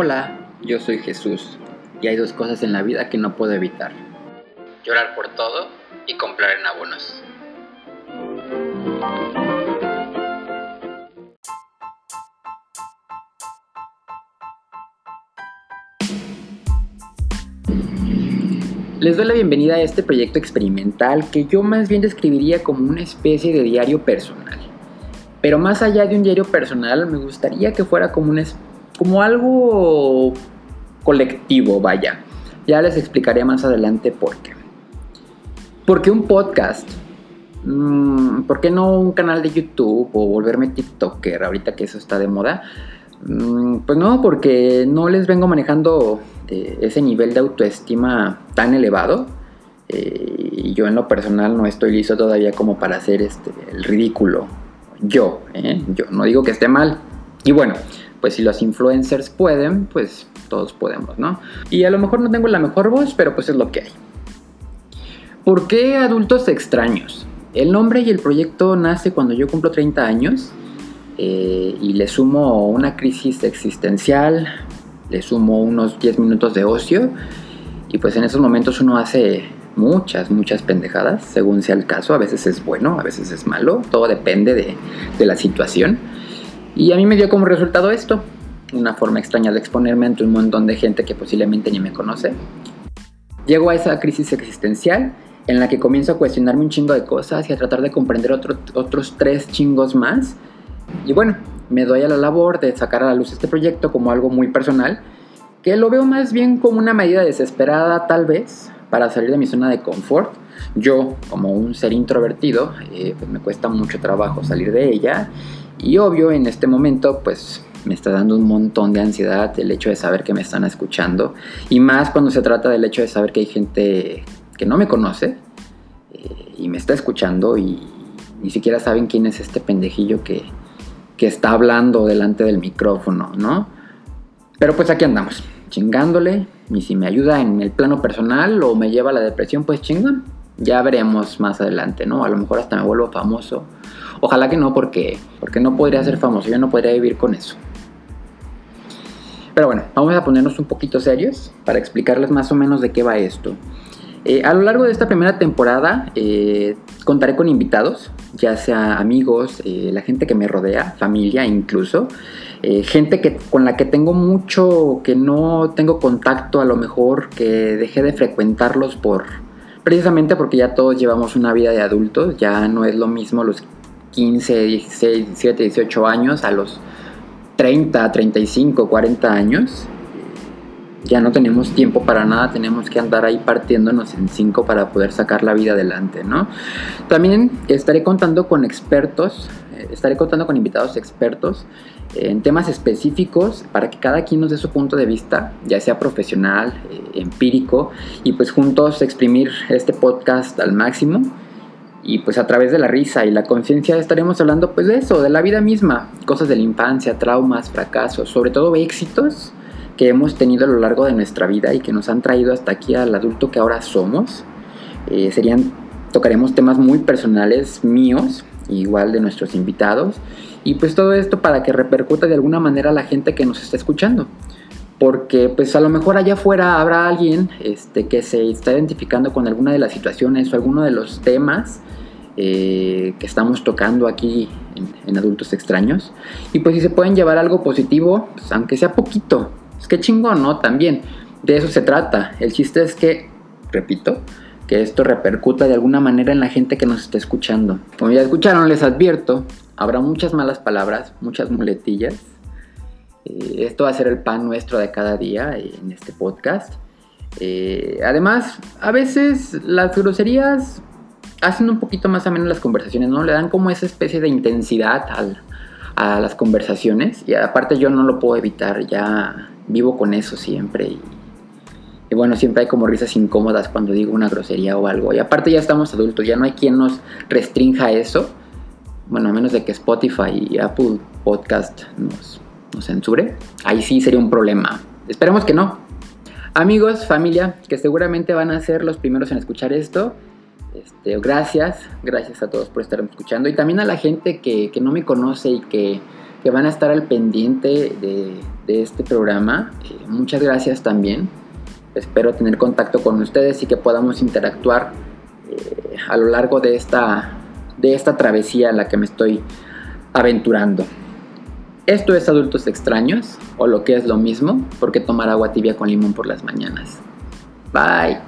Hola, yo soy Jesús y hay dos cosas en la vida que no puedo evitar. Llorar por todo y comprar en abonos. Les doy la bienvenida a este proyecto experimental que yo más bien describiría como una especie de diario personal. Pero más allá de un diario personal, me gustaría que fuera como, un, como algo colectivo, vaya. Ya les explicaré más adelante por qué. ¿Por qué un podcast? Mm, ¿Por qué no un canal de YouTube o volverme TikToker ahorita que eso está de moda? Mm, pues no, porque no les vengo manejando eh, ese nivel de autoestima tan elevado. Eh, y yo en lo personal no estoy listo todavía como para hacer este, el ridículo. Yo, ¿eh? yo no digo que esté mal. Y bueno, pues si los influencers pueden, pues todos podemos, ¿no? Y a lo mejor no tengo la mejor voz, pero pues es lo que hay. ¿Por qué adultos extraños? El nombre y el proyecto nace cuando yo cumplo 30 años eh, y le sumo una crisis existencial, le sumo unos 10 minutos de ocio y pues en esos momentos uno hace muchas, muchas pendejadas, según sea el caso, a veces es bueno, a veces es malo, todo depende de, de la situación. Y a mí me dio como resultado esto, una forma extraña de exponerme ante un montón de gente que posiblemente ni me conoce. Llego a esa crisis existencial en la que comienzo a cuestionarme un chingo de cosas y a tratar de comprender otros tres chingos más y bueno, me doy a la labor de sacar a la luz este proyecto como algo muy personal, que lo veo más bien como una medida desesperada tal vez para salir de mi zona de confort. Yo, como un ser introvertido, eh, pues me cuesta mucho trabajo salir de ella y obvio en este momento pues me está dando un montón de ansiedad el hecho de saber que me están escuchando y más cuando se trata del hecho de saber que hay gente que no me conoce eh, y me está escuchando y ni siquiera saben quién es este pendejillo que, que está hablando delante del micrófono, ¿no? Pero pues aquí andamos, chingándole, y si me ayuda en el plano personal o me lleva a la depresión, pues chingón. Ya veremos más adelante, ¿no? A lo mejor hasta me vuelvo famoso. Ojalá que no, porque, porque no podría ser famoso, yo no podría vivir con eso. Pero bueno, vamos a ponernos un poquito serios para explicarles más o menos de qué va esto. Eh, a lo largo de esta primera temporada eh, contaré con invitados, ya sea amigos, eh, la gente que me rodea, familia incluso, gente que, con la que tengo mucho, que no tengo contacto a lo mejor, que dejé de frecuentarlos por, precisamente porque ya todos llevamos una vida de adultos, ya no es lo mismo los 15, 16, 17, 18 años a los 30, 35, 40 años ya no tenemos tiempo para nada, tenemos que andar ahí partiéndonos en cinco para poder sacar la vida adelante, ¿no? También estaré contando con expertos, eh, estaré contando con invitados expertos en temas específicos para que cada quien nos dé su punto de vista, ya sea profesional, eh, empírico, y pues juntos exprimir este podcast al máximo. Y pues a través de la risa y la conciencia estaremos hablando pues de eso, de la vida misma, cosas de la infancia, traumas, fracasos, sobre todo éxitos que hemos tenido a lo largo de nuestra vida y que nos han traído hasta aquí al adulto que ahora somos. Eh, serían, tocaremos temas muy personales míos, igual de nuestros invitados, y pues todo esto para que repercuta de alguna manera a la gente que nos está escuchando. Porque pues a lo mejor allá afuera habrá alguien este, que se está identificando con alguna de las situaciones o alguno de los temas eh, que estamos tocando aquí en, en, Adultos Extraños. Y pues si se pueden llevar algo positivo, pues aunque sea poquito, es que chingón, ¿no? También de eso se trata. El chiste es que, repito, que esto repercuta de alguna manera en la gente que nos está escuchando. Como ya escucharon, les advierto, habrá muchas malas palabras, muchas muletillas. Esto va a ser el pan nuestro de cada día en este podcast. Eh, además, a veces las groserías hacen un poquito más menos las conversaciones, ¿no? Le dan como esa especie de intensidad a las conversaciones. Y aparte yo no lo puedo evitar, ya vivo con eso siempre y, bueno, siempre hay como risas incómodas cuando digo una grosería o algo. Y aparte ya estamos adultos, ya no hay quien nos restrinja eso. Bueno, a menos de que Spotify y Apple Podcast nos, censure. Ahí sí sería un problema. Esperemos que no. Amigos, familia, que seguramente van a ser los primeros en escuchar esto. Este, gracias, gracias a todos por estar escuchando y también a la gente que, que no me conoce y que, que van a estar al pendiente de, de este programa. Eh, muchas gracias también. Espero tener contacto con ustedes y que podamos interactuar eh, a lo largo de esta, de esta travesía en la que me estoy aventurando. Esto es Adultos Extraños, o lo que es lo mismo, porque tomar agua tibia con limón por las mañanas. Bye.